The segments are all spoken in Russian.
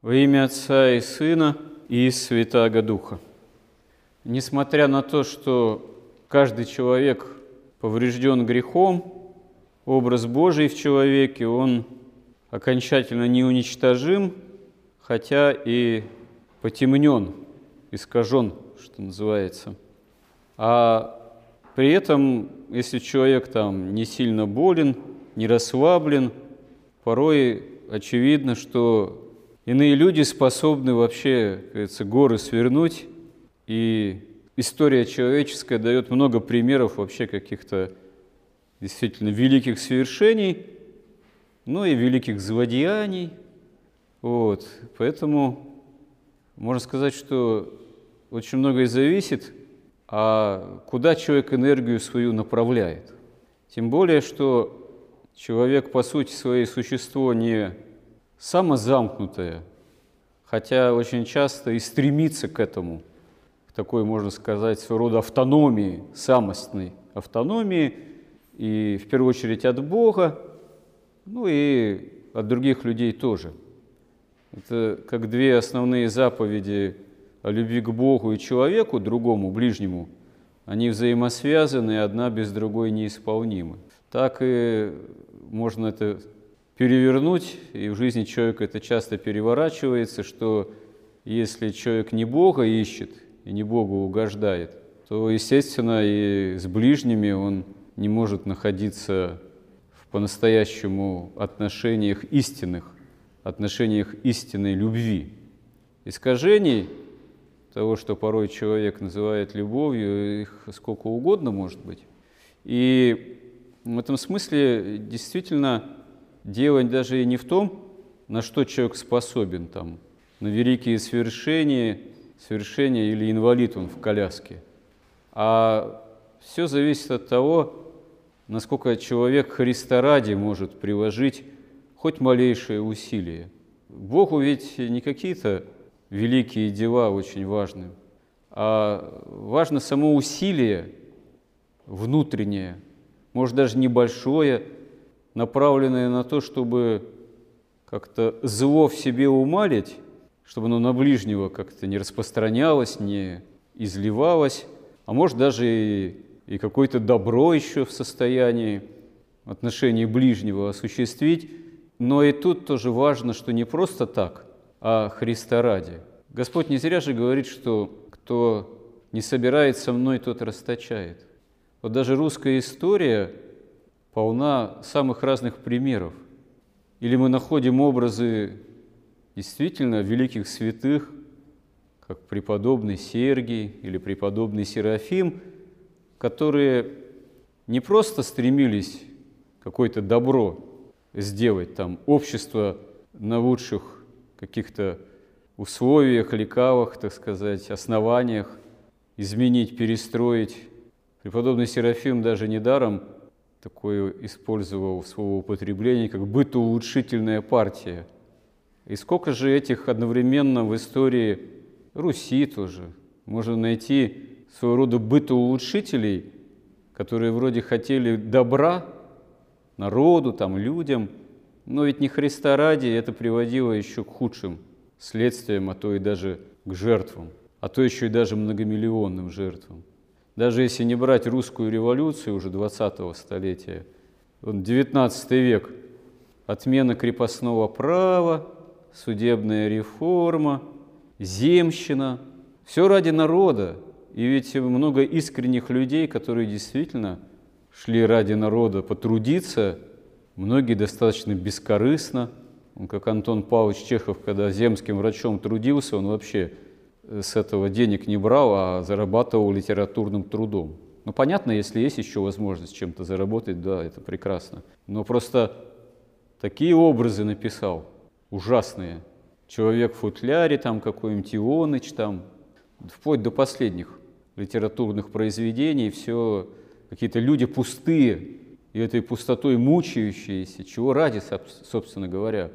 Во имя Отца и Сына и Святаго Духа. Несмотря на то, что каждый человек поврежден грехом, образ Божий в человеке, он окончательно не уничтожим, хотя и потемнен, искажен, что называется. А при этом, если человек там не сильно болен, не расслаблен, порой очевидно, что Иные люди способны вообще, кажется, горы свернуть, и история человеческая дает много примеров вообще каких-то действительно великих свершений, ну и великих злодеяний. Вот. Поэтому можно сказать, что очень многое зависит, а куда человек энергию свою направляет. Тем более, что человек по сути своей существо не самозамкнутая, хотя очень часто и стремится к этому, к такой, можно сказать, своего рода автономии, самостной автономии, и в первую очередь от Бога, ну и от других людей тоже. Это как две основные заповеди о любви к Богу и человеку, другому, ближнему, они взаимосвязаны, и одна без другой неисполнимы. Так и можно это перевернуть, и в жизни человека это часто переворачивается, что если человек не Бога ищет и не Богу угождает, то, естественно, и с ближними он не может находиться в по-настоящему отношениях истинных, отношениях истинной любви. Искажений того, что порой человек называет любовью, их сколько угодно может быть. И в этом смысле действительно Дело даже и не в том, на что человек способен, там, на великие свершения, свершения или инвалид он в коляске, а все зависит от того, насколько человек Христа ради может приложить хоть малейшее усилие. Богу ведь не какие-то великие дела очень важны, а важно само усилие внутреннее, может даже небольшое – направленное на то, чтобы как-то зло в себе умалить, чтобы оно на ближнего как-то не распространялось, не изливалось, а может даже и, и какое-то добро еще в состоянии отношении ближнего осуществить. Но и тут тоже важно, что не просто так, а Христа ради. Господь не зря же говорит, что кто не собирает со мной, тот расточает. Вот даже русская история – полна самых разных примеров. Или мы находим образы действительно великих святых, как преподобный Сергий или преподобный Серафим, которые не просто стремились какое-то добро сделать, там, общество на лучших каких-то условиях, лекалах, так сказать, основаниях, изменить, перестроить. Преподобный Серафим даже недаром такое использовал слово употребление, как бытоулучшительная партия. И сколько же этих одновременно в истории Руси тоже. Можно найти своего рода бытоулучшителей, которые вроде хотели добра народу, там, людям, но ведь не Христа ради это приводило еще к худшим следствиям, а то и даже к жертвам, а то еще и даже многомиллионным жертвам. Даже если не брать русскую революцию уже 20-го столетия, 19 век, отмена крепостного права, судебная реформа, земщина, все ради народа. И ведь много искренних людей, которые действительно шли ради народа потрудиться, многие достаточно бескорыстно. Как Антон Павлович Чехов, когда земским врачом трудился, он вообще с этого денег не брал, а зарабатывал литературным трудом. Ну, понятно, если есть еще возможность чем-то заработать, да, это прекрасно. Но просто такие образы написал, ужасные. Человек в футляре, там какой-нибудь Ионыч, там, вплоть до последних литературных произведений, все какие-то люди пустые, и этой пустотой мучающиеся, чего ради, собственно говоря.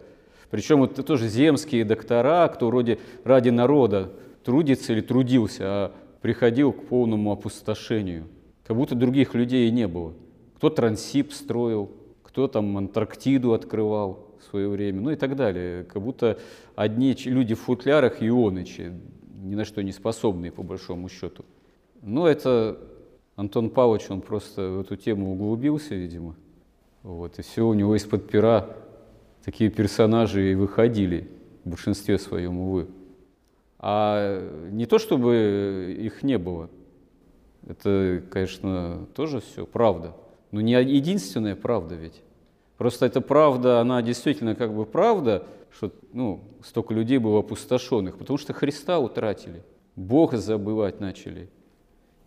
Причем это тоже земские доктора, кто вроде ради народа трудится или трудился, а приходил к полному опустошению. Как будто других людей и не было. Кто Трансип строил, кто там Антарктиду открывал в свое время, ну и так далее. Как будто одни люди в футлярах ионычи, ни на что не способные, по большому счету. Но это Антон Павлович, он просто в эту тему углубился, видимо. Вот, и все у него из-под пера такие персонажи и выходили в большинстве своем, увы. А не то, чтобы их не было. Это, конечно, тоже все правда. Но не единственная правда ведь. Просто эта правда, она действительно как бы правда, что ну, столько людей было опустошенных, потому что Христа утратили, Бога забывать начали,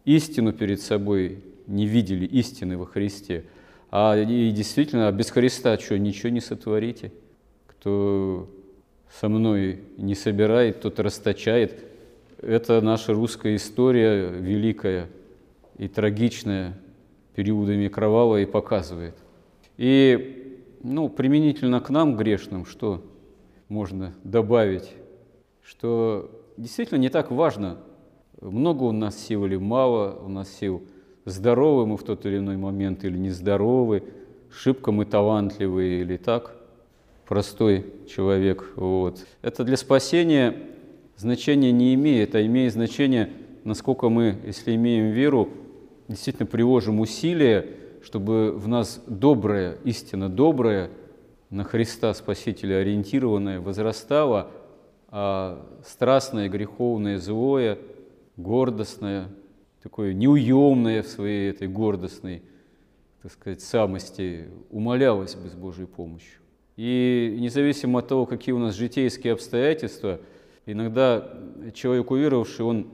истину перед собой не видели, истины во Христе. А и действительно, без Христа что, ничего не сотворите? Кто со мной не собирает, тот расточает. Это наша русская история великая и трагичная, периодами кровавая и показывает. И ну, применительно к нам, грешным, что можно добавить? Что действительно не так важно, много у нас сил или мало у нас сил, здоровы мы в тот или иной момент или нездоровы, шибко мы талантливые или так, простой человек. Вот. Это для спасения значения не имеет, а имеет значение, насколько мы, если имеем веру, действительно приложим усилия, чтобы в нас добрая, истина добрая, на Христа Спасителя ориентированная возрастала, а страстное, греховное, злое, гордостное, такое неуемное в своей этой гордостной, так сказать, самости умолялось бы с Божьей помощью. И независимо от того, какие у нас житейские обстоятельства, иногда человек уверовавший, он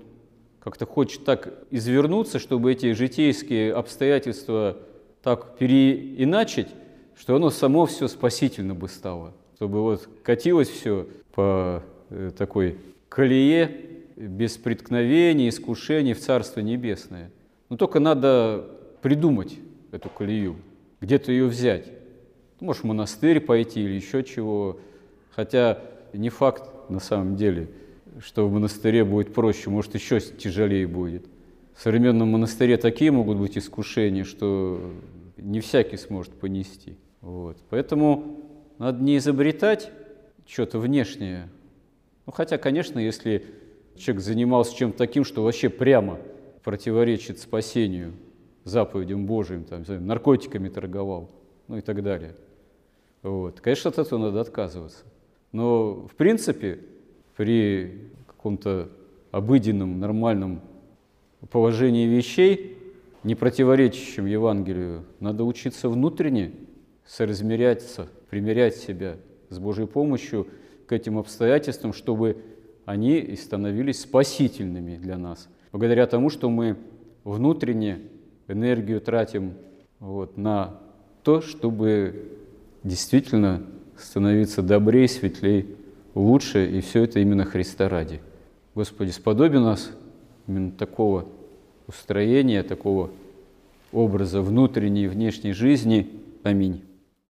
как-то хочет так извернуться, чтобы эти житейские обстоятельства так переиначить, что оно само все спасительно бы стало. Чтобы вот катилось все по э, такой колее без преткновений, искушений в Царство Небесное. Но только надо придумать эту колею, где-то ее взять. Можешь в монастырь пойти или еще чего. Хотя не факт на самом деле, что в монастыре будет проще, может еще тяжелее будет. В современном монастыре такие могут быть искушения, что не всякий сможет понести. Вот. Поэтому надо не изобретать что-то внешнее. Ну, хотя, конечно, если человек занимался чем-то таким, что вообще прямо противоречит спасению, заповедям Божьим, там, наркотиками торговал, ну и так далее. Вот. Конечно, от этого надо отказываться. Но, в принципе, при каком-то обыденном, нормальном положении вещей, не противоречащим Евангелию, надо учиться внутренне соразмеряться, примерять себя с Божьей помощью к этим обстоятельствам, чтобы они и становились спасительными для нас. Благодаря тому, что мы внутренне энергию тратим вот, на то, чтобы действительно становиться добрее, светлее, лучше, и все это именно Христа ради. Господи, сподоби нас именно такого устроения, такого образа внутренней и внешней жизни. Аминь.